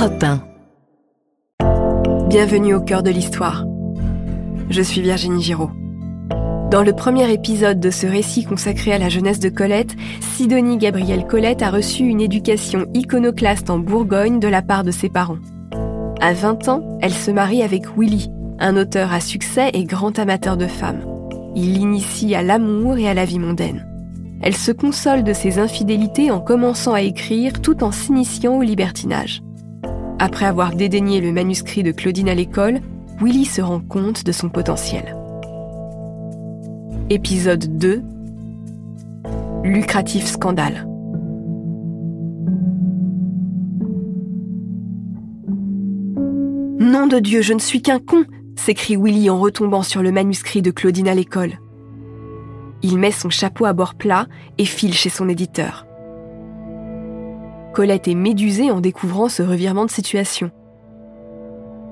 Europe 1. Bienvenue au cœur de l'histoire. Je suis Virginie Giraud. Dans le premier épisode de ce récit consacré à la jeunesse de Colette, Sidonie Gabrielle Colette a reçu une éducation iconoclaste en Bourgogne de la part de ses parents. À 20 ans, elle se marie avec Willy, un auteur à succès et grand amateur de femmes. Il l'initie à l'amour et à la vie mondaine. Elle se console de ses infidélités en commençant à écrire tout en s'initiant au libertinage. Après avoir dédaigné le manuscrit de Claudine à l'école, Willy se rend compte de son potentiel. Épisode 2 Lucratif scandale. Nom de Dieu, je ne suis qu'un con s'écrie Willy en retombant sur le manuscrit de Claudine à l'école. Il met son chapeau à bord plat et file chez son éditeur. Colette est médusée en découvrant ce revirement de situation.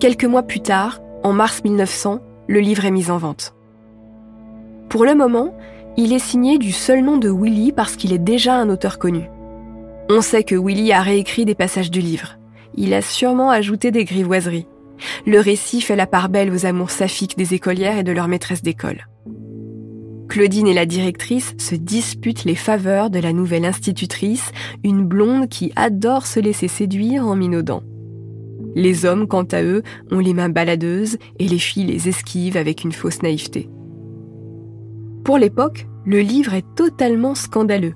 Quelques mois plus tard, en mars 1900, le livre est mis en vente. Pour le moment, il est signé du seul nom de Willy parce qu'il est déjà un auteur connu. On sait que Willy a réécrit des passages du livre. Il a sûrement ajouté des grivoiseries. Le récit fait la part belle aux amours saphiques des écolières et de leurs maîtresses d'école. Claudine et la directrice se disputent les faveurs de la nouvelle institutrice, une blonde qui adore se laisser séduire en minaudant. Les hommes, quant à eux, ont les mains baladeuses et les filles les esquivent avec une fausse naïveté. Pour l'époque, le livre est totalement scandaleux.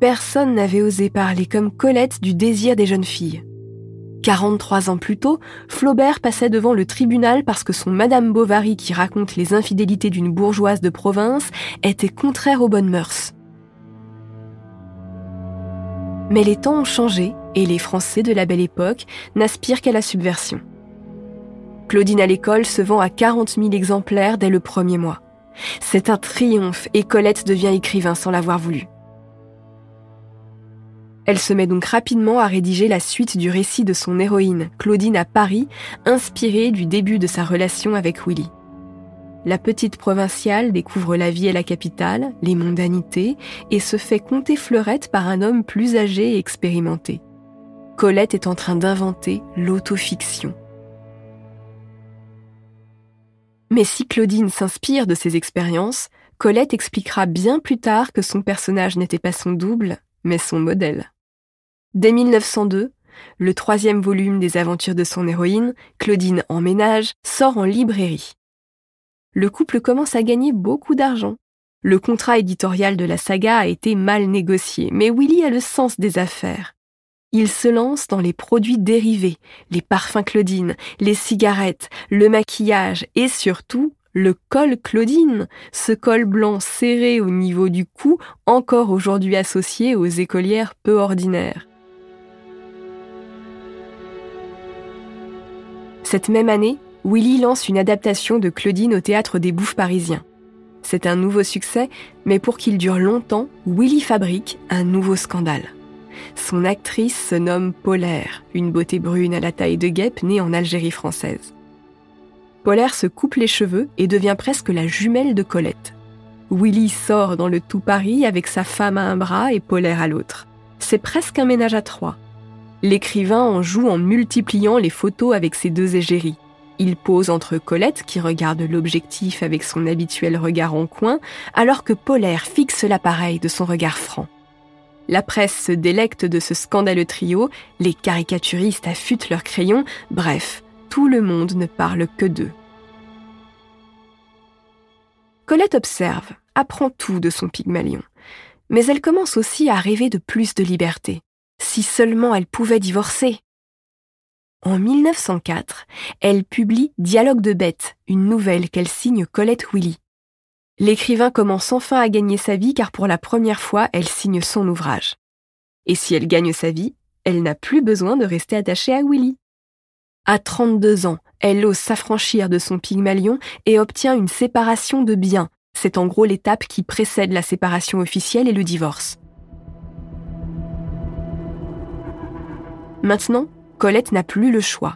Personne n'avait osé parler comme Colette du désir des jeunes filles. 43 ans plus tôt, Flaubert passait devant le tribunal parce que son Madame Bovary qui raconte les infidélités d'une bourgeoise de province était contraire aux bonnes mœurs. Mais les temps ont changé et les Français de la belle époque n'aspirent qu'à la subversion. Claudine à l'école se vend à 40 000 exemplaires dès le premier mois. C'est un triomphe et Colette devient écrivain sans l'avoir voulu. Elle se met donc rapidement à rédiger la suite du récit de son héroïne, Claudine à Paris, inspirée du début de sa relation avec Willy. La petite provinciale découvre la vie à la capitale, les mondanités, et se fait compter fleurette par un homme plus âgé et expérimenté. Colette est en train d'inventer l'autofiction. Mais si Claudine s'inspire de ses expériences, Colette expliquera bien plus tard que son personnage n'était pas son double, mais son modèle. Dès 1902, le troisième volume des aventures de son héroïne, Claudine en ménage, sort en librairie. Le couple commence à gagner beaucoup d'argent. Le contrat éditorial de la saga a été mal négocié, mais Willy a le sens des affaires. Il se lance dans les produits dérivés, les parfums Claudine, les cigarettes, le maquillage et surtout le col Claudine, ce col blanc serré au niveau du cou, encore aujourd'hui associé aux écolières peu ordinaires. Cette même année, Willy lance une adaptation de Claudine au théâtre des Bouffes parisiens. C'est un nouveau succès, mais pour qu'il dure longtemps, Willy fabrique un nouveau scandale. Son actrice se nomme Polaire, une beauté brune à la taille de guêpe née en Algérie française. Polaire se coupe les cheveux et devient presque la jumelle de Colette. Willy sort dans le tout Paris avec sa femme à un bras et Polaire à l'autre. C'est presque un ménage à trois. L'écrivain en joue en multipliant les photos avec ses deux égéries. Il pose entre Colette, qui regarde l'objectif avec son habituel regard en coin, alors que Polaire fixe l'appareil de son regard franc. La presse se délecte de ce scandaleux trio, les caricaturistes affûtent leurs crayons, bref, tout le monde ne parle que d'eux. Colette observe, apprend tout de son Pygmalion, mais elle commence aussi à rêver de plus de liberté. Si seulement elle pouvait divorcer. En 1904, elle publie Dialogue de bêtes, une nouvelle qu'elle signe Colette Willy. L'écrivain commence enfin à gagner sa vie car pour la première fois, elle signe son ouvrage. Et si elle gagne sa vie, elle n'a plus besoin de rester attachée à Willy. À 32 ans, elle ose s'affranchir de son Pygmalion et obtient une séparation de biens. C'est en gros l'étape qui précède la séparation officielle et le divorce. Maintenant, Colette n'a plus le choix.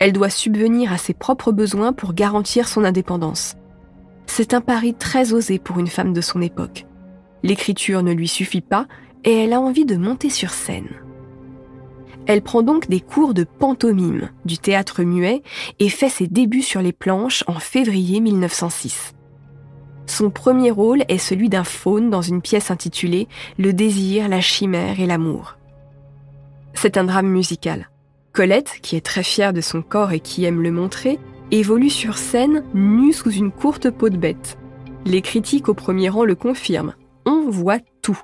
Elle doit subvenir à ses propres besoins pour garantir son indépendance. C'est un pari très osé pour une femme de son époque. L'écriture ne lui suffit pas et elle a envie de monter sur scène. Elle prend donc des cours de pantomime du théâtre muet et fait ses débuts sur les planches en février 1906. Son premier rôle est celui d'un faune dans une pièce intitulée Le désir, la chimère et l'amour. C'est un drame musical. Colette, qui est très fière de son corps et qui aime le montrer, évolue sur scène nue sous une courte peau de bête. Les critiques au premier rang le confirment. On voit tout.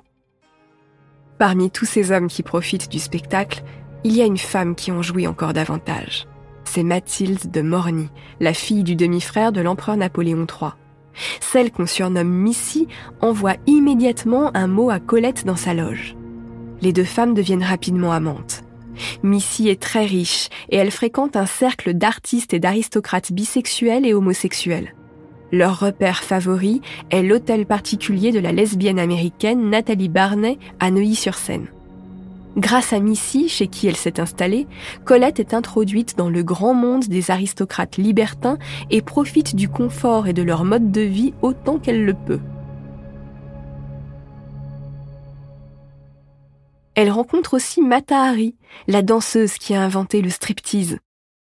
Parmi tous ces hommes qui profitent du spectacle, il y a une femme qui en jouit encore davantage. C'est Mathilde de Morny, la fille du demi-frère de l'empereur Napoléon III. Celle qu'on surnomme Missy envoie immédiatement un mot à Colette dans sa loge. Les deux femmes deviennent rapidement amantes. Missy est très riche et elle fréquente un cercle d'artistes et d'aristocrates bisexuels et homosexuels. Leur repère favori est l'hôtel particulier de la lesbienne américaine Nathalie Barney à Neuilly-sur-Seine. Grâce à Missy, chez qui elle s'est installée, Colette est introduite dans le grand monde des aristocrates libertins et profite du confort et de leur mode de vie autant qu'elle le peut. Elle rencontre aussi Mata Hari, la danseuse qui a inventé le striptease.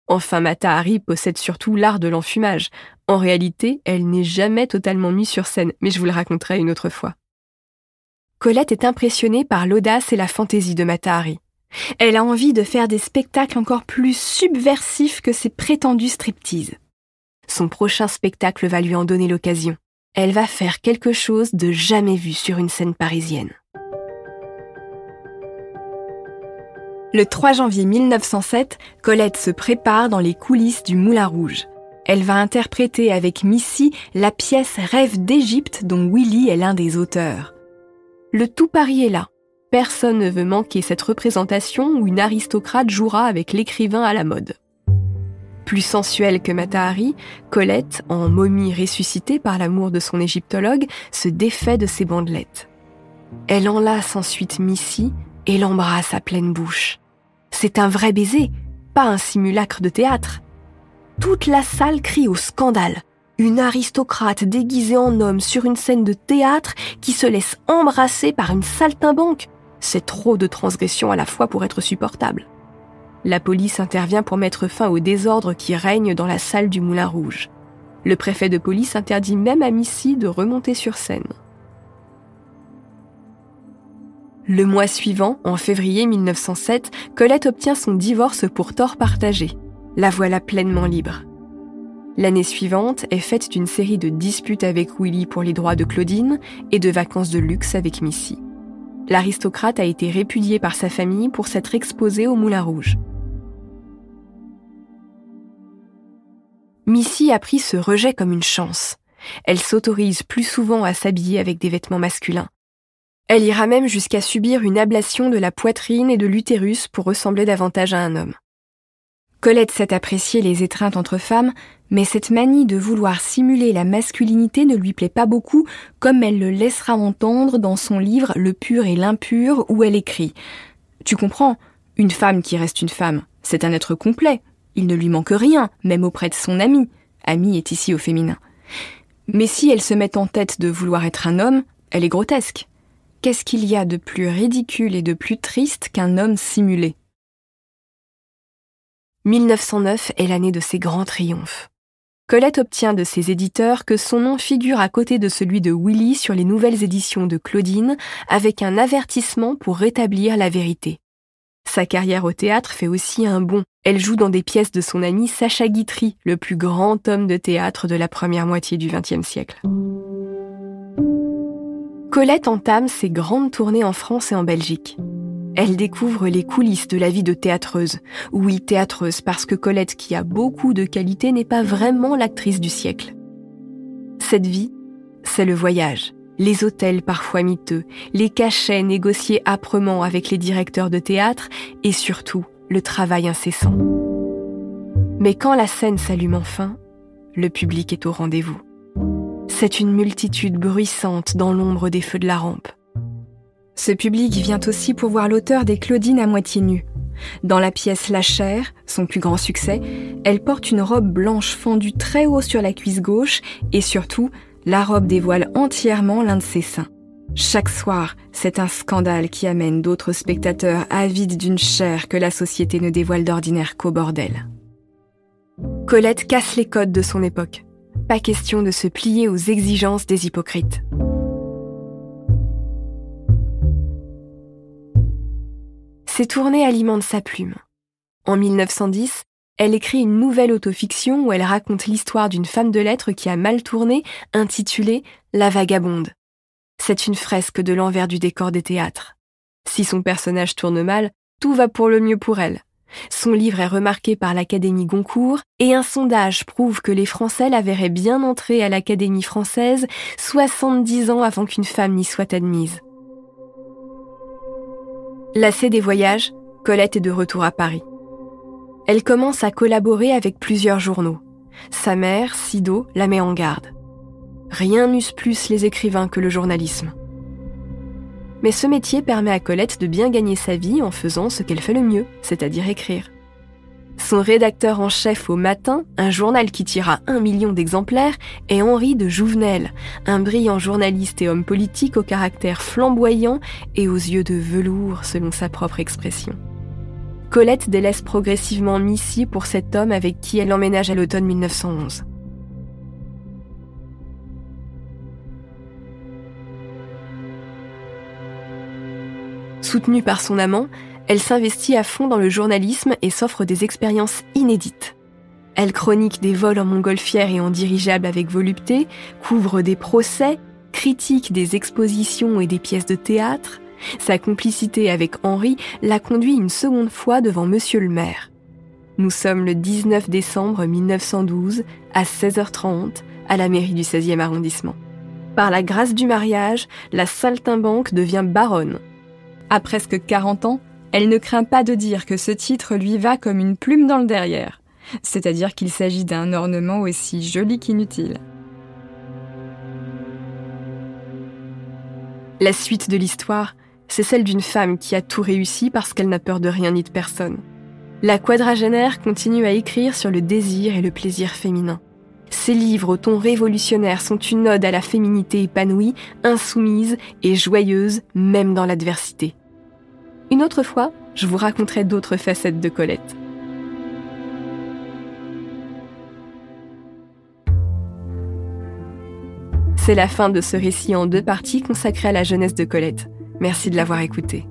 Enfin, Mata Hari possède surtout l'art de l'enfumage. En réalité, elle n'est jamais totalement mise sur scène, mais je vous le raconterai une autre fois. Colette est impressionnée par l'audace et la fantaisie de Matahari. Elle a envie de faire des spectacles encore plus subversifs que ses prétendus striptease. Son prochain spectacle va lui en donner l'occasion. Elle va faire quelque chose de jamais vu sur une scène parisienne. Le 3 janvier 1907, Colette se prépare dans les coulisses du Moulin Rouge. Elle va interpréter avec Missy la pièce Rêve d'Égypte dont Willy est l'un des auteurs. Le tout Paris est là. Personne ne veut manquer cette représentation où une aristocrate jouera avec l'écrivain à la mode. Plus sensuelle que Matahari, Colette, en momie ressuscitée par l'amour de son égyptologue, se défait de ses bandelettes. Elle enlace ensuite Missy et l'embrasse à pleine bouche. C'est un vrai baiser, pas un simulacre de théâtre. Toute la salle crie au scandale. Une aristocrate déguisée en homme sur une scène de théâtre qui se laisse embrasser par une saltimbanque. C'est trop de transgression à la fois pour être supportable. La police intervient pour mettre fin au désordre qui règne dans la salle du Moulin Rouge. Le préfet de police interdit même à Missy de remonter sur scène. Le mois suivant, en février 1907, Colette obtient son divorce pour tort partagé. La voilà pleinement libre. L'année suivante est faite d'une série de disputes avec Willy pour les droits de Claudine et de vacances de luxe avec Missy. L'aristocrate a été répudié par sa famille pour s'être exposé au Moulin Rouge. Missy a pris ce rejet comme une chance. Elle s'autorise plus souvent à s'habiller avec des vêtements masculins. Elle ira même jusqu'à subir une ablation de la poitrine et de l'utérus pour ressembler davantage à un homme. Colette sait apprécier les étreintes entre femmes, mais cette manie de vouloir simuler la masculinité ne lui plaît pas beaucoup, comme elle le laissera entendre dans son livre Le pur et l'impur, où elle écrit Tu comprends, une femme qui reste une femme, c'est un être complet. Il ne lui manque rien, même auprès de son ami. Ami est ici au féminin. Mais si elle se met en tête de vouloir être un homme, elle est grotesque. Qu'est-ce qu'il y a de plus ridicule et de plus triste qu'un homme simulé? 1909 est l'année de ses grands triomphes. Colette obtient de ses éditeurs que son nom figure à côté de celui de Willy sur les nouvelles éditions de Claudine, avec un avertissement pour rétablir la vérité. Sa carrière au théâtre fait aussi un bond. Elle joue dans des pièces de son ami Sacha Guitry, le plus grand homme de théâtre de la première moitié du XXe siècle. Colette entame ses grandes tournées en France et en Belgique. Elle découvre les coulisses de la vie de théâtreuse. Oui, théâtreuse, parce que Colette, qui a beaucoup de qualités, n'est pas vraiment l'actrice du siècle. Cette vie, c'est le voyage, les hôtels parfois miteux, les cachets négociés âprement avec les directeurs de théâtre et surtout le travail incessant. Mais quand la scène s'allume enfin, le public est au rendez-vous. C'est une multitude bruissante dans l'ombre des feux de la rampe. Ce public vient aussi pour voir l'auteur des Claudines à moitié nues. Dans la pièce La chair, son plus grand succès, elle porte une robe blanche fendue très haut sur la cuisse gauche et surtout, la robe dévoile entièrement l'un de ses seins. Chaque soir, c'est un scandale qui amène d'autres spectateurs avides d'une chair que la société ne dévoile d'ordinaire qu'au bordel. Colette casse les codes de son époque. Pas question de se plier aux exigences des hypocrites. Ses tournées alimentent sa plume. En 1910, elle écrit une nouvelle autofiction où elle raconte l'histoire d'une femme de lettres qui a mal tourné, intitulée La vagabonde. C'est une fresque de l'envers du décor des théâtres. Si son personnage tourne mal, tout va pour le mieux pour elle. Son livre est remarqué par l'Académie Goncourt et un sondage prouve que les Français la verraient bien entrer à l'Académie française 70 ans avant qu'une femme n'y soit admise. Lassée des voyages, Colette est de retour à Paris. Elle commence à collaborer avec plusieurs journaux. Sa mère, Sido, la met en garde. Rien n'use plus les écrivains que le journalisme. Mais ce métier permet à Colette de bien gagner sa vie en faisant ce qu'elle fait le mieux, c'est-à-dire écrire. Son rédacteur en chef au matin, un journal qui tira un million d'exemplaires, est Henri de Jouvenel, un brillant journaliste et homme politique au caractère flamboyant et aux yeux de velours selon sa propre expression. Colette délaisse progressivement Missy pour cet homme avec qui elle emménage à l'automne 1911. Soutenue par son amant, elle s'investit à fond dans le journalisme et s'offre des expériences inédites. Elle chronique des vols en montgolfière et en dirigeable avec volupté, couvre des procès, critique des expositions et des pièces de théâtre. Sa complicité avec Henri l'a conduit une seconde fois devant Monsieur le maire. Nous sommes le 19 décembre 1912 à 16h30 à la mairie du 16e arrondissement. Par la grâce du mariage, la saltimbanque devient baronne. À presque 40 ans, elle ne craint pas de dire que ce titre lui va comme une plume dans le derrière, c'est-à-dire qu'il s'agit d'un ornement aussi joli qu'inutile. La suite de l'histoire, c'est celle d'une femme qui a tout réussi parce qu'elle n'a peur de rien ni de personne. La quadragénaire continue à écrire sur le désir et le plaisir féminin. Ses livres au ton révolutionnaire sont une ode à la féminité épanouie, insoumise et joyeuse, même dans l'adversité. Une autre fois, je vous raconterai d'autres facettes de Colette. C'est la fin de ce récit en deux parties consacré à la jeunesse de Colette. Merci de l'avoir écouté.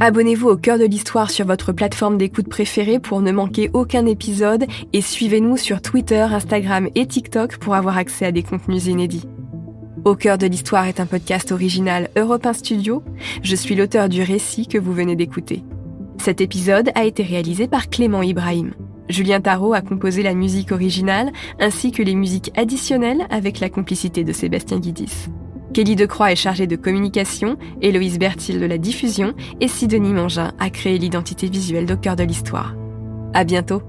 Abonnez-vous au cœur de l'histoire sur votre plateforme d'écoute préférée pour ne manquer aucun épisode et suivez-nous sur Twitter, Instagram et TikTok pour avoir accès à des contenus inédits. Au cœur de l'histoire est un podcast original Europe 1 Studio. Je suis l'auteur du récit que vous venez d'écouter. Cet épisode a été réalisé par Clément Ibrahim. Julien Tarot a composé la musique originale ainsi que les musiques additionnelles avec la complicité de Sébastien Guidis. Kelly Decroix est chargée de communication, Héloïse Bertil de la diffusion et Sidonie Mangin a créé l'identité visuelle d'Au cœur de l'histoire. À bientôt!